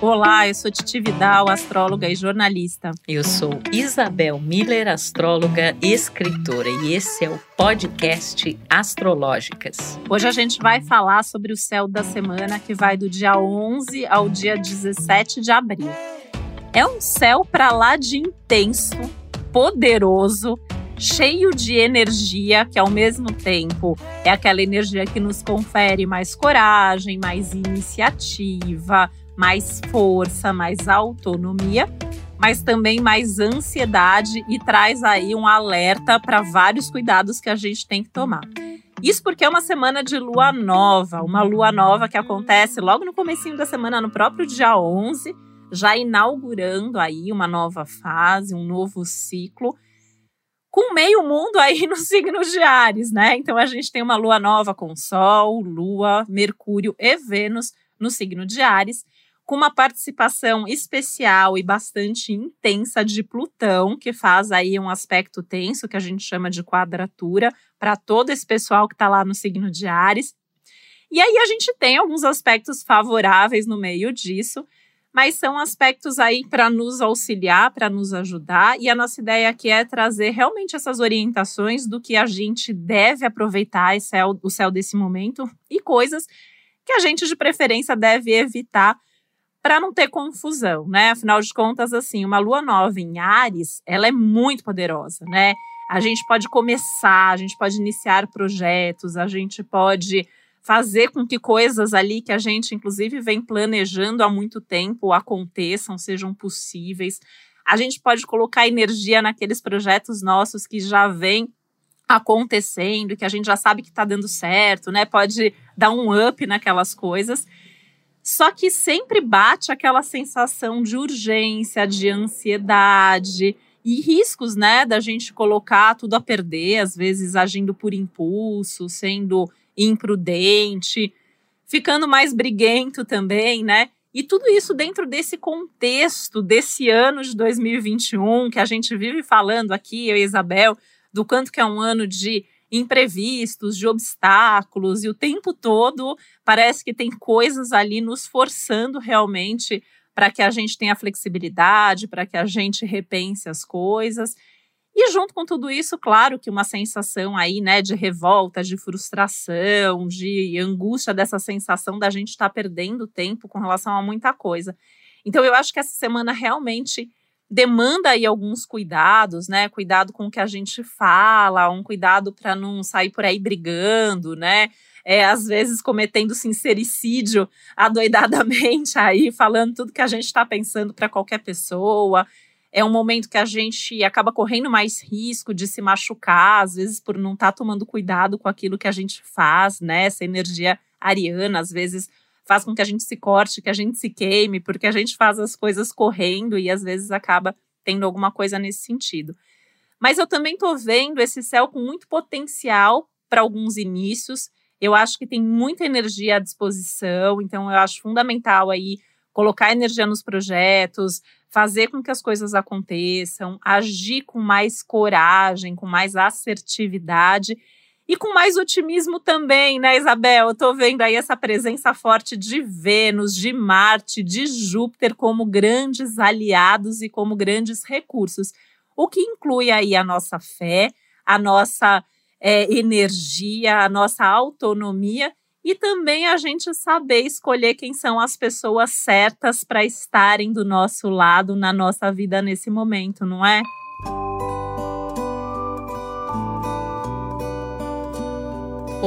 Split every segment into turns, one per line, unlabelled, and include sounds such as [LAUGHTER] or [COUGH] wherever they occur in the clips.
Olá, eu sou Titi Vidal, astróloga e jornalista.
Eu sou Isabel Miller, astróloga e escritora, e esse é o podcast Astrológicas.
Hoje a gente vai falar sobre o céu da semana que vai do dia 11 ao dia 17 de abril. É um céu para lá de intenso, poderoso, cheio de energia, que ao mesmo tempo é aquela energia que nos confere mais coragem, mais iniciativa, mais força, mais autonomia, mas também mais ansiedade e traz aí um alerta para vários cuidados que a gente tem que tomar. Isso porque é uma semana de lua nova, uma lua nova que acontece logo no comecinho da semana, no próprio dia 11, já inaugurando aí uma nova fase, um novo ciclo, com meio mundo aí [LAUGHS] no signo de Ares, né? Então a gente tem uma lua nova com Sol, Lua, Mercúrio e Vênus no signo de Ares com uma participação especial e bastante intensa de Plutão, que faz aí um aspecto tenso que a gente chama de quadratura para todo esse pessoal que está lá no signo de Ares. E aí a gente tem alguns aspectos favoráveis no meio disso, mas são aspectos aí para nos auxiliar, para nos ajudar, e a nossa ideia aqui é trazer realmente essas orientações do que a gente deve aproveitar o céu desse momento e coisas que a gente de preferência deve evitar para não ter confusão, né? Afinal de contas, assim, uma lua nova em Ares, ela é muito poderosa, né? A gente pode começar, a gente pode iniciar projetos, a gente pode fazer com que coisas ali que a gente, inclusive, vem planejando há muito tempo aconteçam, sejam possíveis. A gente pode colocar energia naqueles projetos nossos que já vêm acontecendo, que a gente já sabe que está dando certo, né? Pode dar um up naquelas coisas. Só que sempre bate aquela sensação de urgência, de ansiedade e riscos, né, da gente colocar tudo a perder, às vezes agindo por impulso, sendo imprudente, ficando mais briguento também, né? E tudo isso dentro desse contexto desse ano de 2021 que a gente vive falando aqui, eu e Isabel, do quanto que é um ano de imprevistos, de obstáculos, e o tempo todo parece que tem coisas ali nos forçando realmente para que a gente tenha flexibilidade, para que a gente repense as coisas. E junto com tudo isso, claro que uma sensação aí, né, de revolta, de frustração, de angústia dessa sensação da gente estar tá perdendo tempo com relação a muita coisa. Então eu acho que essa semana realmente demanda aí alguns cuidados, né? Cuidado com o que a gente fala, um cuidado para não sair por aí brigando, né? É, às vezes cometendo sincericídio [LAUGHS] adoidadamente [LAUGHS] aí, falando tudo que a gente está pensando para qualquer pessoa. É um momento que a gente acaba correndo mais risco de se machucar, às vezes por não estar tá tomando cuidado com aquilo que a gente faz, né? Essa energia ariana, às vezes faz com que a gente se corte, que a gente se queime, porque a gente faz as coisas correndo e às vezes acaba tendo alguma coisa nesse sentido. Mas eu também estou vendo esse céu com muito potencial para alguns inícios. Eu acho que tem muita energia à disposição, então eu acho fundamental aí colocar energia nos projetos, fazer com que as coisas aconteçam, agir com mais coragem, com mais assertividade e com mais otimismo também, né, Isabel? Eu tô vendo aí essa presença forte de Vênus, de Marte, de Júpiter como grandes aliados e como grandes recursos. O que inclui aí a nossa fé, a nossa é, energia, a nossa autonomia e também a gente saber escolher quem são as pessoas certas para estarem do nosso lado na nossa vida nesse momento, não é?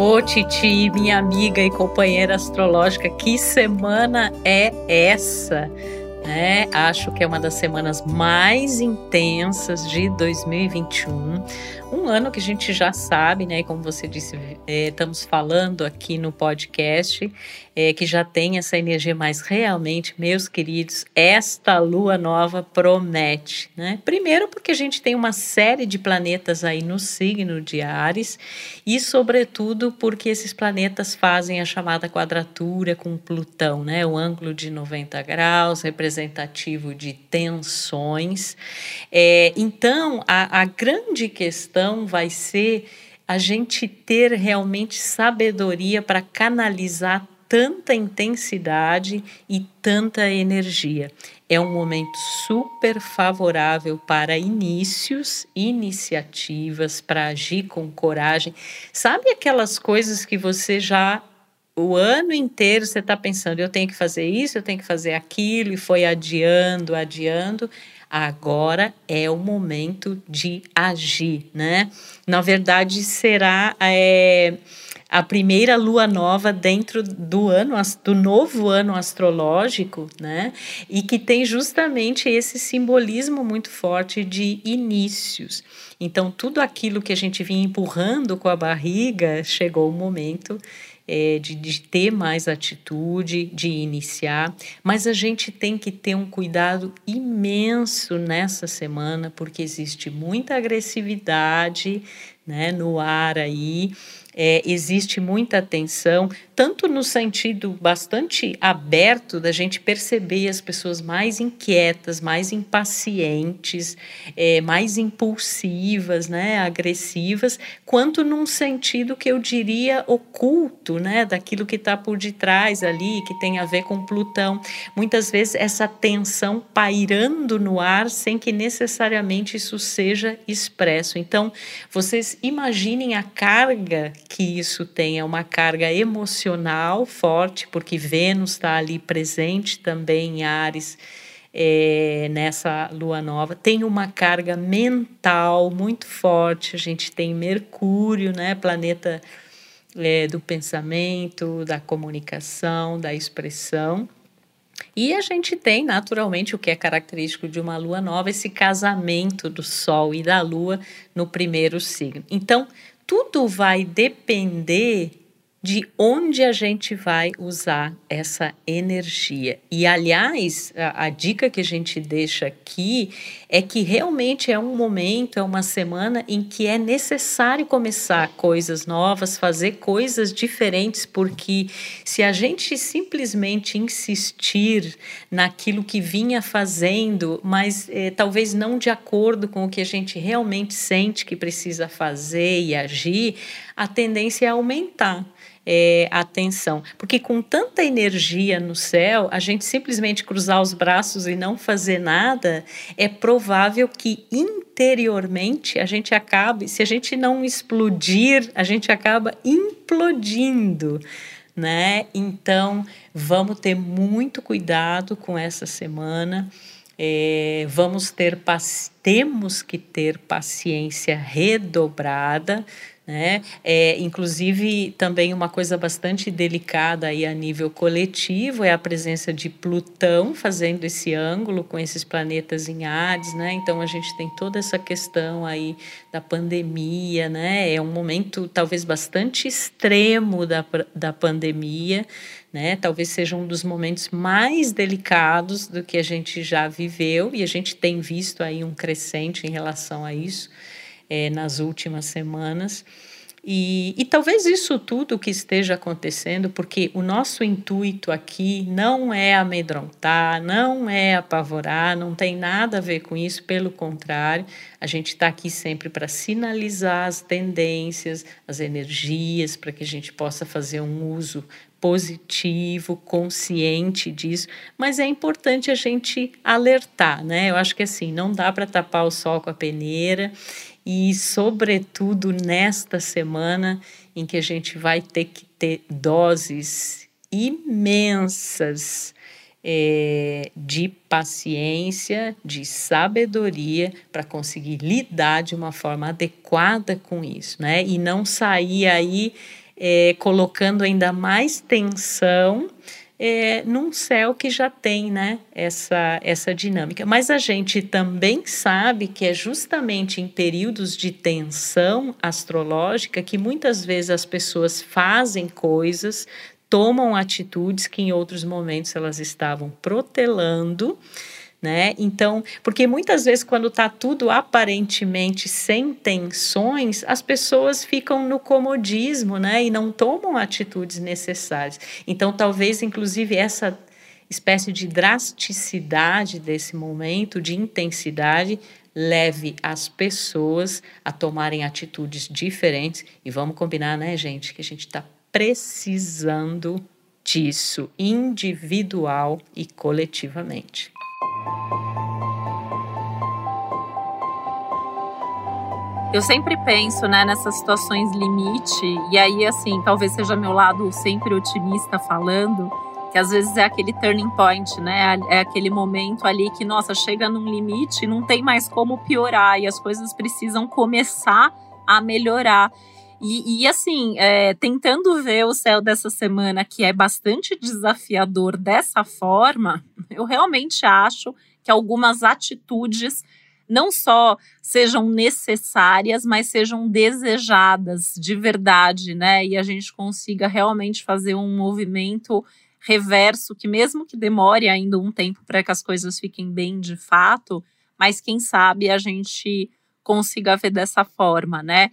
Ô Titi, minha amiga e companheira astrológica, que semana é essa? É, acho que é uma das semanas mais intensas de 2021 um ano que a gente já sabe, né? Como você disse, é, estamos falando aqui no podcast, é, que já tem essa energia, mas realmente, meus queridos, esta lua nova promete, né? Primeiro, porque a gente tem uma série de planetas aí no signo de Ares, e sobretudo porque esses planetas fazem a chamada quadratura com Plutão, né? O ângulo de 90 graus, representativo de tensões. É, então, a, a grande questão vai ser a gente ter realmente sabedoria para canalizar tanta intensidade e tanta energia. É um momento super favorável para inícios, iniciativas, para agir com coragem. Sabe aquelas coisas que você já o ano inteiro você está pensando, eu tenho que fazer isso, eu tenho que fazer aquilo, e foi adiando, adiando. Agora é o momento de agir, né? Na verdade, será é, a primeira lua nova dentro do ano, do novo ano astrológico, né? E que tem justamente esse simbolismo muito forte de inícios. Então, tudo aquilo que a gente vinha empurrando com a barriga, chegou o momento é, de, de ter mais atitude, de iniciar, mas a gente tem que ter um cuidado imenso nessa semana, porque existe muita agressividade né, no ar aí é, existe muita tensão, tanto no sentido bastante aberto da gente perceber as pessoas mais inquietas, mais impacientes, é, mais impulsivas, né, agressivas, quanto num sentido que eu diria oculto, né, daquilo que está por detrás ali, que tem a ver com Plutão. Muitas vezes essa tensão pairando no ar sem que necessariamente isso seja expresso. Então, vocês imaginem a carga que isso tenha uma carga emocional forte, porque Vênus está ali presente também em Ares. É, nessa lua nova, tem uma carga mental muito forte. A gente tem Mercúrio, né, planeta é, do pensamento, da comunicação, da expressão. E a gente tem, naturalmente, o que é característico de uma lua nova, esse casamento do Sol e da Lua no primeiro signo. Então, tudo vai depender de onde a gente vai usar essa energia. E, aliás, a, a, dica que a gente deixa aqui é que realmente é um momento, é uma semana em que é necessário começar coisas novas, fazer coisas diferentes, porque se a gente simplesmente insistir naquilo que vinha fazendo, mas eh, talvez não de acordo com o que a gente realmente sente que precisa fazer e agir, a tendência é aumentar é, atenção. Porque com tanta energia no céu, a gente simplesmente cruzar os braços e não fazer nada, é provável que interiormente a gente acabe, se a gente não explodir, a gente acaba implodindo. Né? Então, vamos ter muito cuidado com essa semana. É, vamos ter temos que ter paciência redobrada né? É, inclusive, também uma coisa bastante delicada aí a nível coletivo é a presença de Plutão fazendo esse ângulo com esses planetas em Hades, né? Então a gente tem toda essa questão aí da pandemia, né? É um momento talvez bastante extremo da, da pandemia, né? Talvez seja um dos momentos mais delicados do que a gente já viveu e a gente tem visto aí um crescente em relação a isso é, nas últimas semanas. E, e, talvez isso tudo que esteja acontecendo, porque o nosso intuito aqui não é amedrontar, não é apavorar, não tem nada a ver com isso, pelo contrário, a gente está aqui sempre para sinalizar as tendências, as energias, para que a gente possa fazer um uso positivo, consciente disso, mas é importante a gente alertar, né? Eu acho que assim, não dá para tapar o sol com a peneira e, sobretudo, nesta semana em que a gente vai ter que ter doses imensas é, de paciência, de sabedoria para conseguir lidar de uma forma adequada com isso, né? E não sair aí é, colocando ainda mais tensão é, num céu que já tem né, essa, essa dinâmica. Mas a gente também sabe que é justamente em períodos de tensão astrológica que muitas vezes as pessoas fazem coisas, tomam atitudes que em outros momentos elas estavam protelando né? Então, porque muitas vezes quando está tudo aparentemente sem tensões, as pessoas ficam no comodismo, né? E não tomam atitudes necessárias. Então, talvez, inclusive, essa espécie de drasticidade desse momento, de intensidade, leve as pessoas a tomarem atitudes diferentes. E vamos combinar, né, gente, que a gente está precisando disso, individual e coletivamente.
Eu sempre penso, né, nessas situações limite, e aí, assim, talvez seja meu lado sempre otimista falando, que às vezes é aquele turning point, né? É aquele momento ali que, nossa, chega num limite, não tem mais como piorar e as coisas precisam começar a melhorar. E, e assim, é, tentando ver o céu dessa semana, que é bastante desafiador dessa forma, eu realmente acho que algumas atitudes não só sejam necessárias, mas sejam desejadas de verdade, né? E a gente consiga realmente fazer um movimento reverso, que mesmo que demore ainda um tempo para que as coisas fiquem bem de fato, mas quem sabe a gente consiga ver dessa forma, né?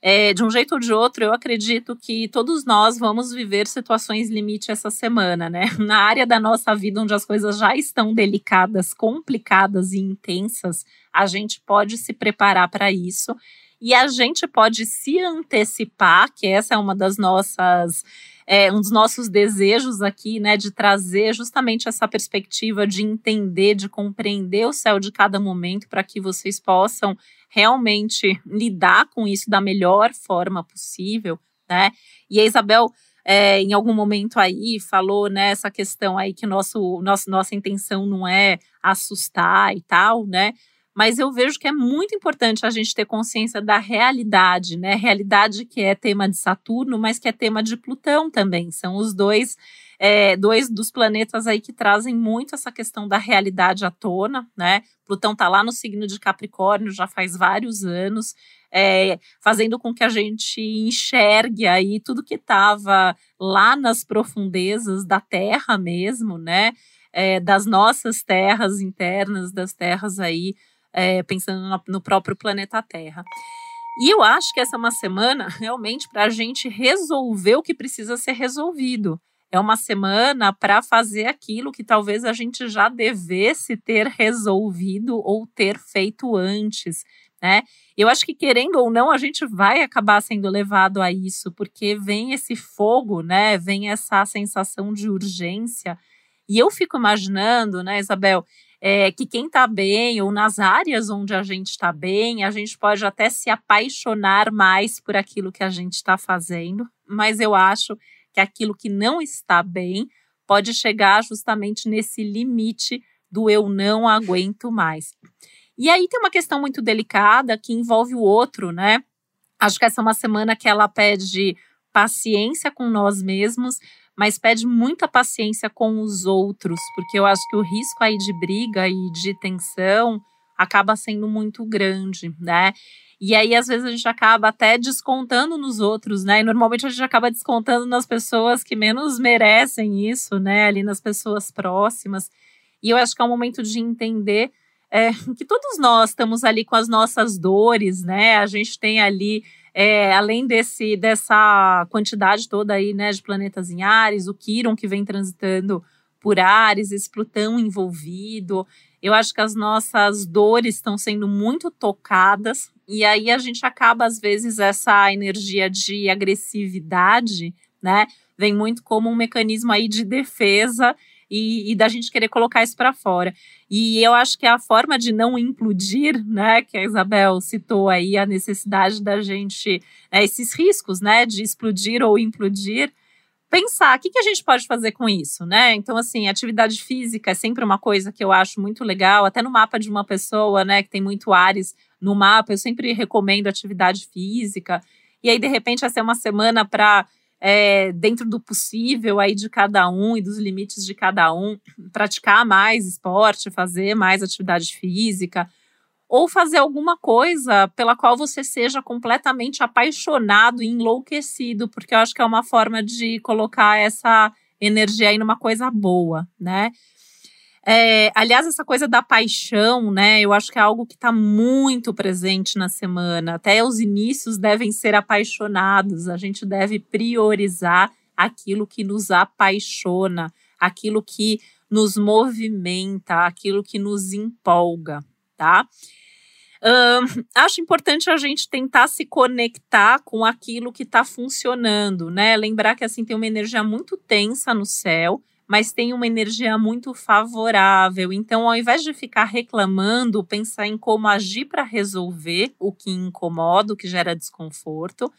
É, de um jeito ou de outro, eu acredito que todos nós vamos viver situações limite essa semana, né? [LAUGHS] Na área da nossa vida onde as coisas já estão delicadas, complicadas e intensas, a gente pode se preparar para isso e a gente pode se antecipar, que essa é uma das nossas é, um dos nossos desejos aqui, né, de trazer justamente essa perspectiva de entender, de compreender o céu de cada momento, para que vocês possam realmente lidar com isso da melhor forma possível, né? E a Isabel é, em algum momento aí falou né, questão aí que nosso, nosso, nossa intenção não é assustar e tal, né? Mas eu vejo que é muito importante a gente ter consciência da realidade, né? Realidade que é tema de Saturno, mas que é tema de Plutão também. São os dois, é, dois dos planetas aí que trazem muito essa questão da realidade à tona, né? Plutão está lá no signo de Capricórnio já faz vários anos, é, fazendo com que a gente enxergue aí tudo que estava lá nas profundezas da Terra mesmo, né? É, das nossas terras internas, das terras aí é, pensando no, próprio planeta Terra. E eu acho que essa é uma semana [LAUGHS] realmente para a gente resolver o que precisa ser resolvido. É uma semana para fazer aquilo que talvez a gente já devesse ter resolvido ou ter feito antes, né? Eu acho que querendo ou não, a gente vai acabar sendo levado a isso, porque vem esse fogo, né? Vem essa sensação de urgência. E eu fico imaginando, né, Isabel, é, que quem está bem, ou nas áreas onde a gente está bem, a gente pode até se apaixonar mais por aquilo que a gente está fazendo, mas eu acho que aquilo que não está bem pode chegar justamente nesse limite do eu não aguento mais. E aí tem uma questão muito delicada que envolve o outro, né? Acho que essa é uma semana que ela pede paciência com nós mesmos, mas pede muita paciência com os outros, porque eu acho que o risco aí de briga e de tensão acaba sendo muito grande, né? E aí, às vezes, a gente acaba até descontando nos outros, né? E normalmente a gente acaba descontando nas pessoas que menos merecem isso, né? Ali nas pessoas próximas. E eu acho que é um momento de entender é, que todos nós estamos ali com as nossas dores, né? A gente tem ali é, além desse, dessa quantidade toda aí, né, de planetas em Ares, o Quiron que vem transitando por Ares, esse Plutão envolvido, eu acho que as nossas dores estão sendo muito tocadas, e aí a gente acaba, às vezes, essa energia de agressividade, né, vem muito como um mecanismo aí de defesa e, e da gente querer colocar isso para fora. E eu acho que a forma de não implodir, né, que a Isabel citou aí, a necessidade da gente, né, esses riscos, né, de explodir ou implodir, pensar o que, que a gente pode fazer com isso, né? Então, assim, atividade física é sempre uma coisa que eu acho muito legal, até no mapa de uma pessoa, né, que tem muito Ares no mapa, eu sempre recomendo atividade física. E aí, de repente, essa é uma semana para é, dentro do possível aí de cada um e dos limites de cada um, praticar mais esporte, fazer mais atividade física, ou fazer alguma coisa pela qual você seja completamente apaixonado e enlouquecido, porque eu acho que é uma forma de colocar essa energia aí numa coisa boa, né? É, aliás, essa coisa da paixão, né? Eu acho que é algo que está muito presente na semana. Até os inícios devem ser apaixonados. A gente deve priorizar aquilo que nos apaixona, aquilo que nos movimenta, aquilo que nos empolga, tá? Acho importante a gente tentar se conectar com aquilo que está funcionando, né? Lembrar que assim tem uma energia muito tensa no céu, mas tem uma energia muito favorável. Então, ao invés de ficar reclamando, pensar em como agir para resolver o que incomoda, o que gera desconforto,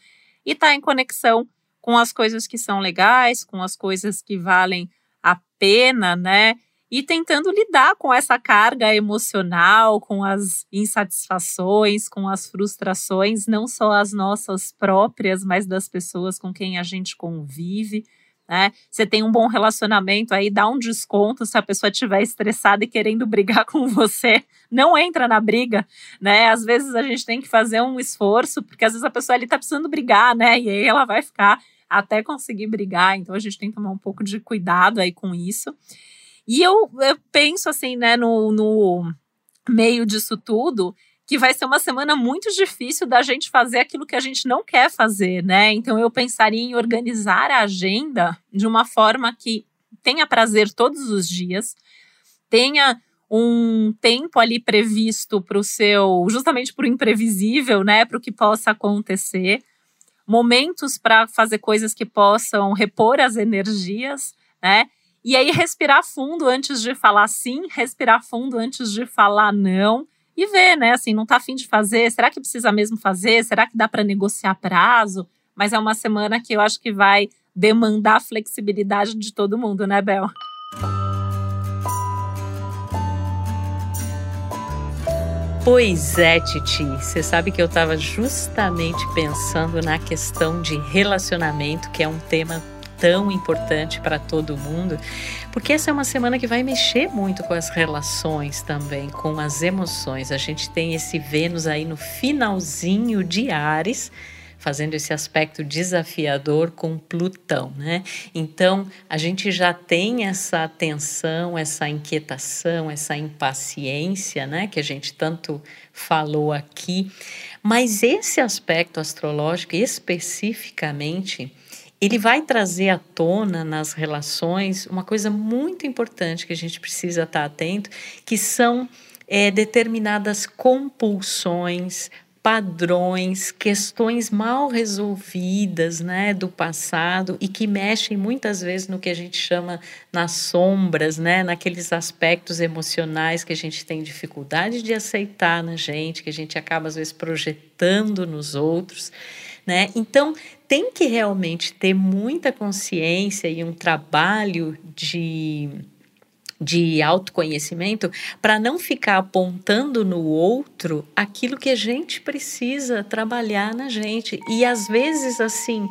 e estar tá em conexão com as coisas que são legais, com as coisas que valem a pena, né? e tentando lidar com essa carga emocional, com as insatisfações, com as frustrações, não só as nossas próprias, mas das pessoas com quem a gente convive. Né? Você tem um bom relacionamento aí, dá um desconto se a pessoa estiver estressada e querendo brigar [LAUGHS] com você. Não entra na briga, né? Às vezes a gente tem que fazer um esforço, porque às vezes a pessoa ali tá precisando brigar, né? E aí ela vai ficar até conseguir brigar. Então a gente tem que tomar um pouco de cuidado aí com isso. E eu, eu penso assim, né, no, no meio disso tudo, que vai ser uma semana muito difícil da gente fazer aquilo que a gente não quer fazer, né? Então eu pensaria em organizar a agenda de uma forma que tenha prazer todos os dias, tenha um tempo ali previsto para o seu, justamente para o imprevisível, né? Para o que possa acontecer, momentos para fazer coisas que possam repor as energias, né? E aí, respirar fundo antes de falar sim, respirar fundo antes de falar não. E ver, né? Assim, não tá afim de fazer. Será que precisa mesmo fazer? Será que dá para negociar prazo? Mas é uma semana que eu acho que vai demandar flexibilidade de todo mundo, né, Bel?
Pois é, Titi. Você sabe que eu estava justamente pensando na questão de relacionamento, que é um tema tão importante para todo mundo, porque essa é uma semana que vai mexer muito com as relações também, com as emoções. A gente tem esse Vênus aí no finalzinho de Ares, fazendo esse aspecto desafiador com Plutão, né? Então, a gente já tem essa tensão, essa inquietação, essa impaciência, né, que a gente tanto falou aqui. Mas esse aspecto astrológico especificamente ele vai trazer à tona nas relações uma coisa muito importante que a gente precisa estar atento, que são é, determinadas compulsões, padrões, questões mal resolvidas, né, do passado e que mexem muitas vezes no que a gente chama nas sombras, né, naqueles aspectos emocionais que a gente tem dificuldade de aceitar na gente, que a gente acaba às vezes projetando nos outros né? Então, tem que realmente ter muita consciência e um trabalho de de autoconhecimento para não ficar apontando no outro aquilo que a gente precisa trabalhar na gente. E às vezes assim,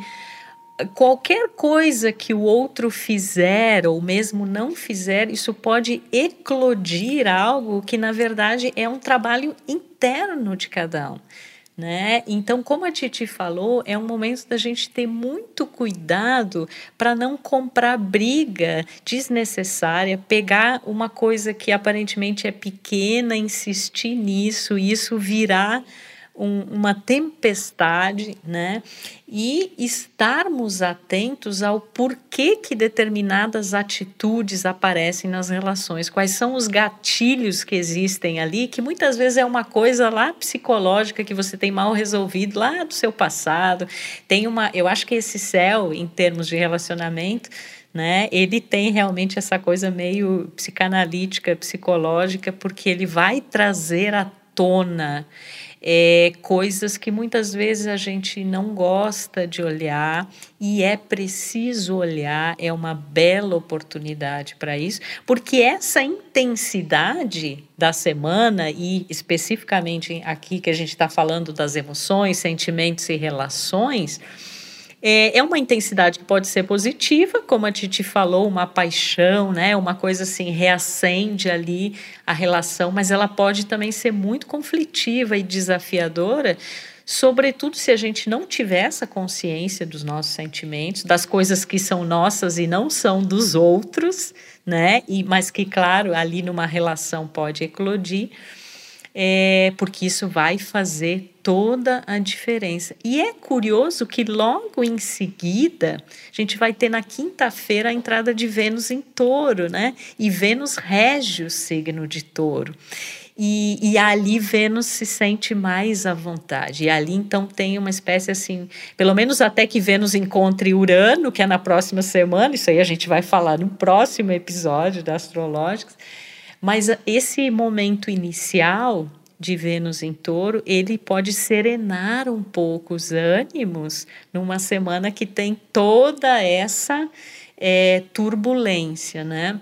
qualquer coisa que o outro fizer ou mesmo não fizer, isso pode eclodir algo que na verdade é um trabalho interno de cada um né? Então, como a Titi falou, é um momento da gente ter muito cuidado para não comprar briga desnecessária, pegar uma coisa que aparentemente é pequena, insistir nisso, e isso virar um, uma tempestade, né? E estarmos atentos ao porquê que determinadas atitudes aparecem nas relações, quais são os gatilhos que existem ali, que muitas vezes é uma coisa lá psicológica que você tem mal resolvido lá do seu passado. Tem uma, eu acho que esse céu, em termos de relacionamento, né? Ele tem realmente essa coisa meio psicanalítica, psicológica, porque ele vai trazer à tona é, coisas que muitas vezes a gente não gosta de olhar e é preciso olhar, é uma bela oportunidade para isso, porque essa intensidade da semana e especificamente aqui que a gente está falando das emoções, sentimentos e relações é, é uma intensidade que pode ser positiva, como a Titi falou, uma paixão, né? Uma coisa assim, reacende ali a relação, mas ela pode também ser muito conflitiva e desafiadora, sobretudo se a gente não tiver essa consciência dos nossos sentimentos, das coisas que são nossas e não são dos outros, né? E, mas que, claro, ali numa relação pode eclodir é, porque isso vai fazer toda a diferença. E é curioso que logo em seguida a gente vai ter na quinta-feira a entrada de Vênus em touro, né? E Vênus rege o signo de touro. E, e ali Vênus se sente mais à vontade. E ali então tem uma espécie assim, pelo menos até que Vênus encontre Urano, que é na próxima semana, isso aí a gente vai falar no próximo episódio da Astrológicos. Mas esse momento inicial de Vênus em Touro, ele pode serenar um pouco os ânimos numa semana que tem toda essa é, turbulência, né?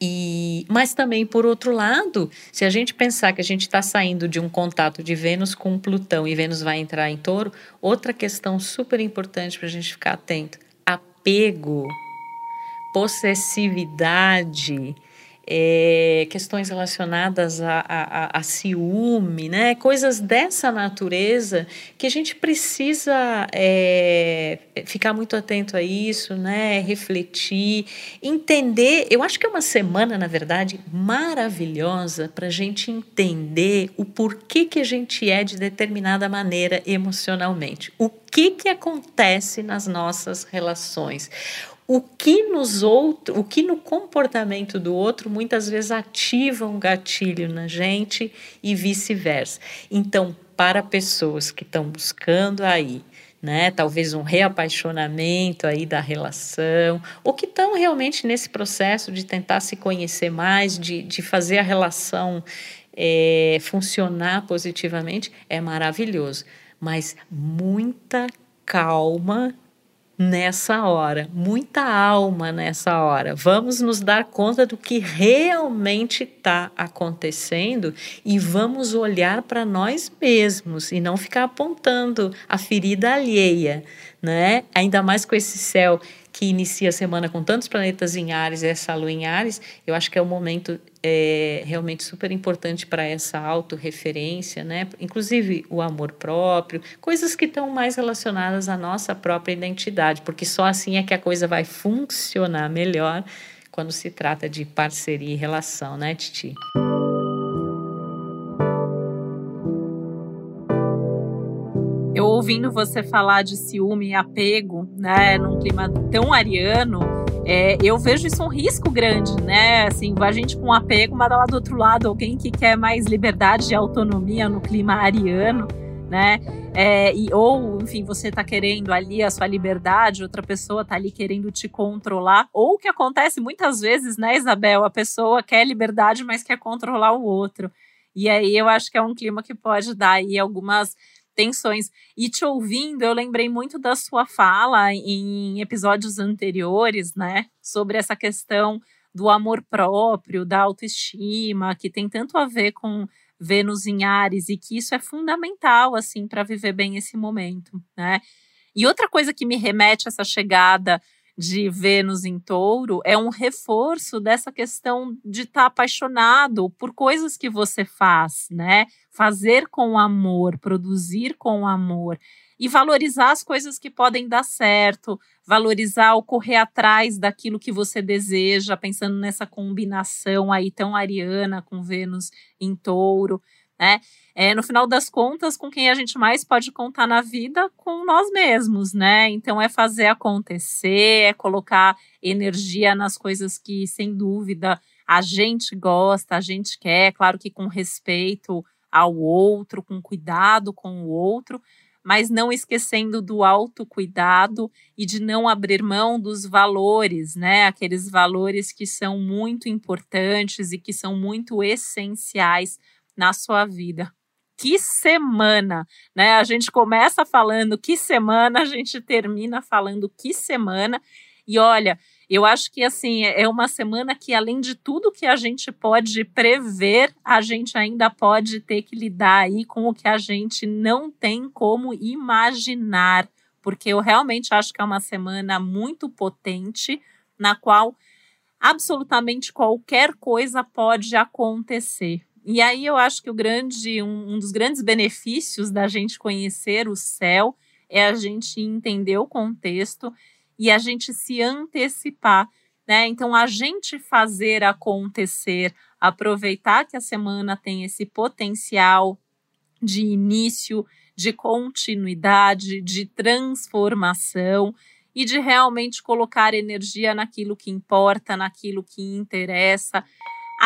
E, mas também, por outro lado, se a gente pensar que a gente está saindo de um contato de Vênus com Plutão e Vênus vai entrar em touro, outra questão super importante para a gente ficar atento: apego, possessividade, é, questões relacionadas a, a, a, ciúme, né? coisas dessa natureza que a gente precisa é, ficar muito atento a isso, né? refletir, entender. Eu acho que é uma semana, na verdade, maravilhosa para a gente entender o porquê que a gente é de determinada maneira emocionalmente. O que, que acontece nas nossas relações o que nos outro, o que no comportamento do outro muitas vezes ativa um gatilho na gente e vice-versa. Então, para pessoas que estão buscando aí, né, talvez um reapaixonamento aí da relação, ou que estão realmente nesse processo de tentar se conhecer mais, de, de fazer a relação é, funcionar positivamente, é maravilhoso. Mas muita calma nessa hora, muita alma nessa hora. Vamos nos dar conta do que realmente está acontecendo e vamos olhar para nós mesmos e não ficar apontando a ferida alheia, né? Ainda mais com esse céu que inicia a semana com tantos planetas em Ares, essa lua em Ares, eu acho que é um momento é, realmente super importante para essa autorreferência, né? Inclusive o amor próprio, coisas que estão mais relacionadas à nossa própria identidade, porque só assim é que a coisa vai funcionar melhor quando se trata de parceria e relação, né, Titi?
Ouvindo você falar de ciúme e apego, né, num clima tão ariano, é, eu vejo isso um risco grande, né? Assim, a gente com apego, mas lá do outro lado, alguém que quer mais liberdade e autonomia no clima ariano, né? É, e, ou, enfim, você tá querendo ali a sua liberdade, outra pessoa tá ali querendo te controlar. Ou o que acontece muitas vezes, né, Isabel? A pessoa quer liberdade, mas quer controlar o outro. E aí eu acho que é um clima que pode dar aí algumas tensões. E te ouvindo, eu lembrei muito da sua fala em episódios anteriores, né? Sobre essa questão do amor próprio, da autoestima, que tem tanto a ver com Vênus em Ares e que isso é fundamental assim para viver bem esse momento, né? E outra coisa que me remete a essa chegada de Vênus em Touro é um reforço dessa questão de estar tá apaixonado por coisas que você faz, né? Fazer com amor, produzir com amor e valorizar as coisas que podem dar certo, valorizar o correr atrás daquilo que você deseja, pensando nessa combinação aí tão ariana com Vênus em Touro né? É, no final das contas, com quem a gente mais pode contar na vida, com nós mesmos, né? Então é fazer acontecer, é colocar energia nas coisas que, sem dúvida, a gente gosta, a gente quer, claro que com respeito ao outro, com cuidado com o outro, mas não esquecendo do autocuidado e de não abrir mão dos valores, né? Aqueles valores que são muito importantes e que são muito essenciais na sua vida. Que semana, né? A gente começa falando que semana, a gente termina falando que semana. E olha, eu acho que assim é uma semana que, além de tudo que a gente pode prever, a gente ainda pode ter que lidar aí com o que a gente não tem como imaginar, porque eu realmente acho que é uma semana muito potente, na qual absolutamente qualquer coisa pode acontecer. E aí eu acho que o grande, um, um dos grandes benefícios da gente conhecer o céu é a gente entender o contexto e a gente se antecipar, né? Então a gente fazer acontecer, aproveitar que a semana tem esse potencial de início, de continuidade, de transformação e de realmente colocar energia naquilo que importa, naquilo que interessa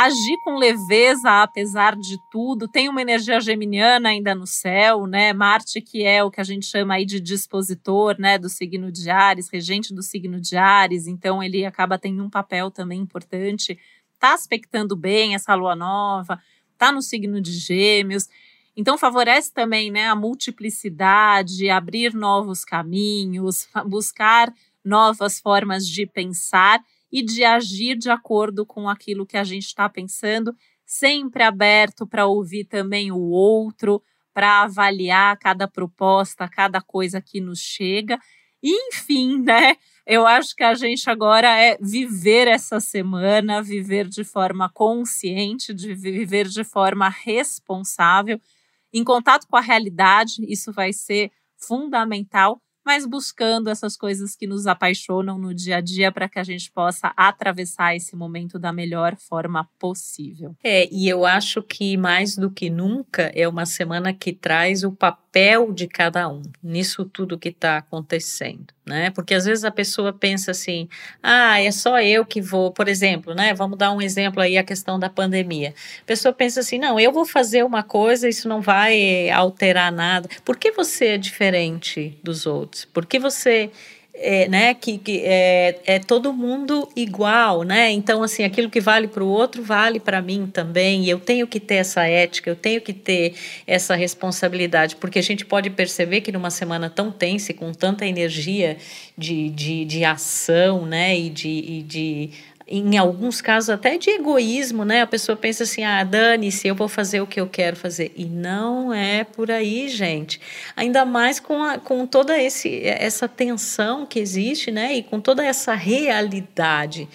agir com leveza apesar de tudo. Tem uma energia geminiana ainda no céu, né? Marte que é o que a gente chama aí de dispositor, né, do signo de Ares, regente do signo de Ares, então ele acaba tendo um papel também importante. Tá aspectando bem essa lua nova, tá no signo de Gêmeos. Então favorece também, né, a multiplicidade, abrir novos caminhos, [LAUGHS] buscar novas formas de pensar e de agir de acordo com aquilo que a gente está pensando, sempre aberto para ouvir também o outro, para avaliar cada proposta, cada coisa que nos chega. Enfim, né? Eu acho que a gente agora é viver essa semana, viver de forma consciente, de viver de forma responsável, em contato com a realidade, isso vai ser fundamental mas buscando essas coisas que nos apaixonam no dia a dia para que a gente possa atravessar esse momento da melhor forma possível.
É, e eu acho que mais do que nunca é uma semana que traz o papel de cada um nisso tudo que está acontecendo, né? Porque às vezes a pessoa pensa assim, ah, é só eu que vou, por exemplo, né? Vamos dar um exemplo aí a questão da pandemia. A pessoa pensa assim, não, eu vou fazer uma coisa, isso não vai alterar nada. Por que você é diferente dos outros? porque você é, né, que, que é, é todo mundo igual, né? Então, assim, aquilo que vale para o outro vale para mim também. E eu tenho que ter essa ética, eu tenho que ter essa responsabilidade, porque a gente pode perceber que numa semana tão tensa, com tanta energia de, de, de ação, né, e de, e de em alguns casos até de egoísmo, né? A pessoa pensa assim: ah, dane-se, eu vou fazer o que eu quero fazer. E não é por aí, gente. Ainda mais com, a, com toda esse, essa tensão que existe, né? E com toda essa realidade.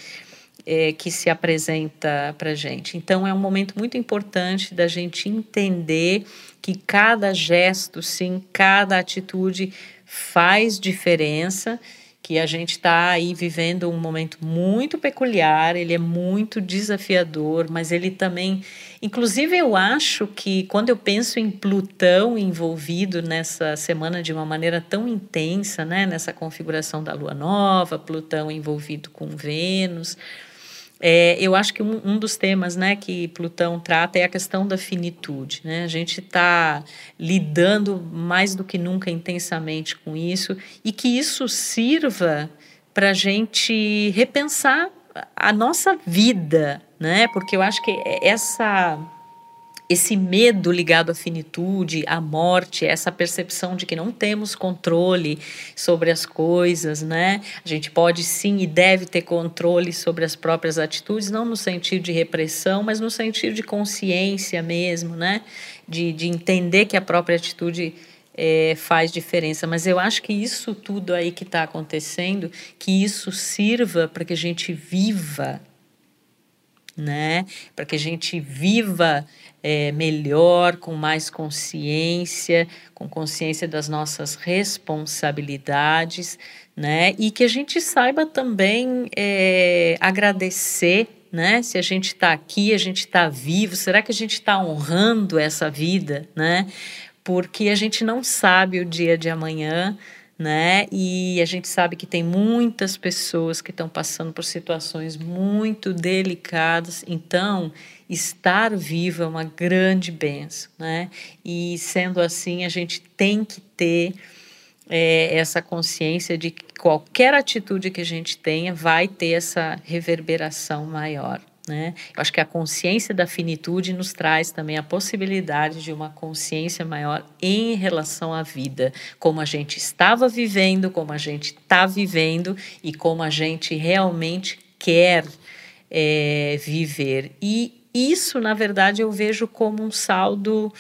É, que se apresenta para gente. Então, é um momento muito importante da gente entender que cada gesto, sim, cada atitude faz diferença que a gente está aí vivendo um momento muito peculiar, ele é muito desafiador, mas ele também. Inclusive, eu acho que quando eu penso em Plutão envolvido nessa semana de uma maneira tão intensa, né, nessa configuração da Lua Nova, Plutão envolvido com Vênus. É, eu acho que um, um, dos temas né, que Plutão trata é a questão da finitude. Né? A gente está lidando mais do que nunca intensamente com isso e que isso sirva para a gente repensar a nossa vida, né? Porque eu acho que essa esse medo ligado à finitude, à morte, essa percepção de que não temos controle sobre as coisas, né? A gente pode sim e deve ter controle sobre as próprias atitudes, não no sentido de repressão, mas no sentido de consciência mesmo, né? De, de entender que a própria atitude é, faz diferença. Mas eu acho que isso tudo aí que está acontecendo, que isso sirva para que a gente viva, né? Para que a gente viva é, melhor, com mais consciência, com consciência das nossas responsabilidades, né? E que a gente saiba também é, agradecer, né? Se a gente está aqui, a gente está vivo, será que a gente está honrando essa vida, né? Porque a gente não sabe o dia de amanhã, né? E a gente sabe que tem muitas pessoas que estão passando por situações muito delicadas. Então, estar vivo é uma grande benção, né? E sendo assim, a gente tem que ter é, essa consciência de que qualquer atitude que a gente tenha vai ter essa reverberação maior. Né? Eu acho que a consciência da finitude nos traz também a possibilidade de uma consciência maior em relação à vida, como a gente estava vivendo, como a gente está vivendo e como a gente realmente quer é, viver. E isso, na verdade, eu vejo como um saldo,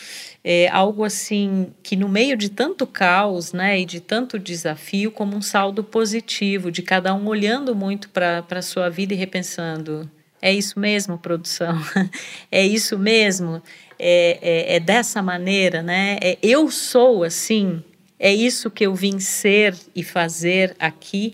é, algo assim, que no meio de tanto caos né, e de tanto desafio, como um saldo positivo, de cada um olhando muito para a sua vida e repensando: é isso mesmo, produção? [LAUGHS] é isso mesmo? É, é, é dessa maneira, né? É, eu sou assim, é isso que eu vim ser e fazer aqui.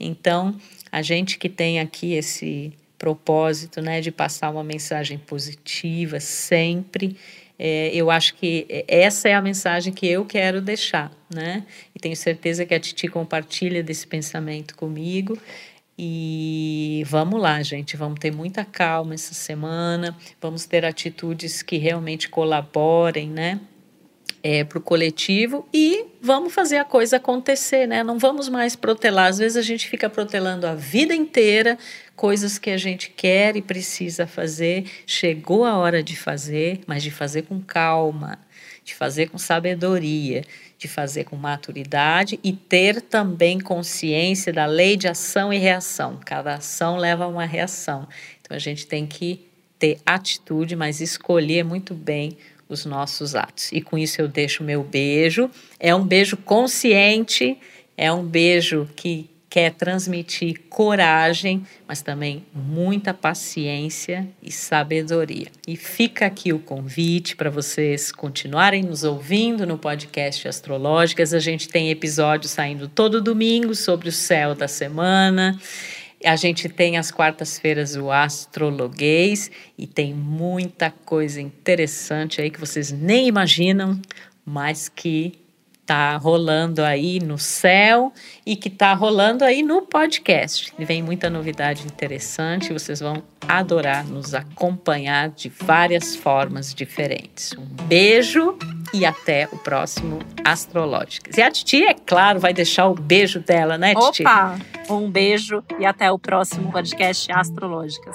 Então, a gente que tem aqui esse propósito, né, de passar uma mensagem positiva sempre. É, eu acho que essa é a mensagem que eu quero deixar, né? E tenho certeza que a Titi compartilha desse pensamento comigo. E vamos lá, gente, vamos ter muita calma essa semana, vamos ter atitudes que realmente colaborem, né? É, para o coletivo e vamos fazer a coisa acontecer, né? Não vamos mais protelar. Às vezes a gente fica protelando a vida inteira coisas que a gente quer e precisa fazer. Chegou a hora de fazer, mas de fazer com calma, de fazer com sabedoria, de fazer com maturidade e ter também consciência da lei de ação e reação. Cada ação leva a uma reação. Então a gente tem que ter atitude, mas escolher muito bem os nossos atos. E com isso eu deixo meu beijo. É um beijo consciente, é um beijo que quer transmitir coragem, mas também muita paciência e sabedoria. E fica aqui o convite para vocês continuarem nos ouvindo no podcast Astrológicas. A gente tem episódios saindo todo domingo sobre o céu da semana. A gente tem as quartas-feiras o Astrologuês e tem muita coisa interessante aí que vocês nem imaginam, mas que tá rolando aí no céu e que tá rolando aí no podcast. Vem muita novidade interessante, vocês vão adorar nos acompanhar de várias formas diferentes. Um beijo e até o próximo Astrológicas. E a Titi, é claro, vai deixar o beijo dela, né, Titi?
Opa! Um beijo e até o próximo podcast Astrológicas.